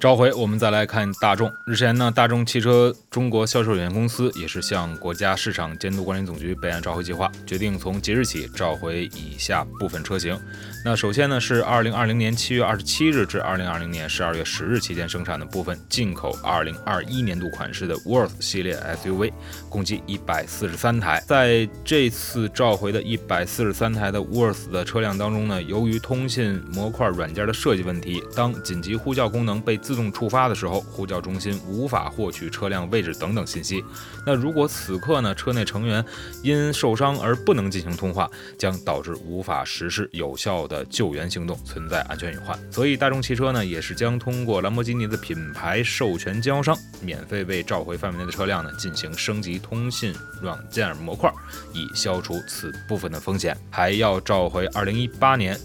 召回，我们再来看大众。日前呢，大众汽车中国销售有限公司也是向国家市场监督管理总局备案召回计划，决定从即日起召回以下部分车型。那首先呢，是二零二零年七月二十七日至二零二零年十二月十日期间生产的部分进口二零二一年度款式的 Worth 系列 SUV，共计一百四十三台。在这次召回的一百四十三台的 Worth 的车辆当中呢，由于通信模块软件的设计问题，当紧急呼叫功能被自动触发的时候，呼叫中心无法获取车辆位置等等信息。那如果此刻呢，车内成员因受伤而不能进行通话，将导致无法实施有效的救援行动，存在安全隐患。所以大众汽车呢，也是将通过兰博基尼的品牌授权经销商，免费为召回范围内的车辆呢进行升级通信软件模块，以消除此部分的风险。还要召回2018年。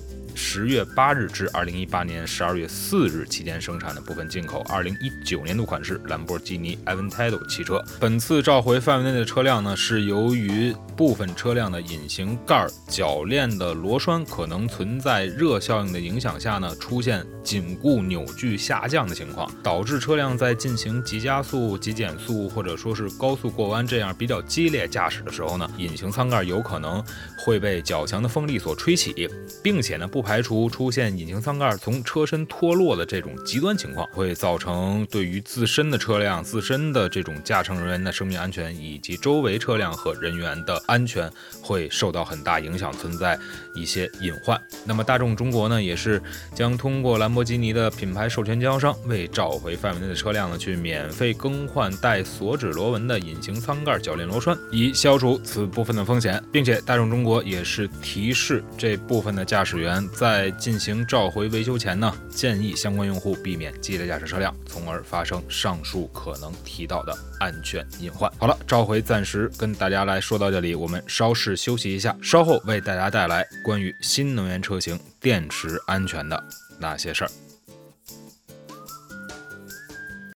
十月八日至二零一八年十二月四日期间生产的部分进口二零一九年度款式兰博基尼 Aventador 汽车。本次召回范围内的车辆呢，是由于部分车辆的引擎盖铰链的螺栓可能存在热效应的影响下呢，出现紧固扭矩下降的情况，导致车辆在进行急加速、急减速或者说是高速过弯这样比较激烈驾驶的时候呢，引擎舱盖有可能会被较强的风力所吹起，并且呢不排。排除出现引擎舱盖从车身脱落的这种极端情况，会造成对于自身的车辆、自身的这种驾乘人员的生命安全以及周围车辆和人员的安全会受到很大影响，存在一些隐患。那么大众中国呢，也是将通过兰博基尼的品牌授权经销商，为召回范围内的车辆呢，去免费更换带锁止螺纹的引擎舱盖铰链螺栓，以消除此部分的风险，并且大众中国也是提示这部分的驾驶员。在进行召回维修前呢，建议相关用户避免激烈驾驶车辆，从而发生上述可能提到的安全隐患。好了，召回暂时跟大家来说到这里，我们稍事休息一下，稍后为大家带来关于新能源车型电池安全的那些事儿。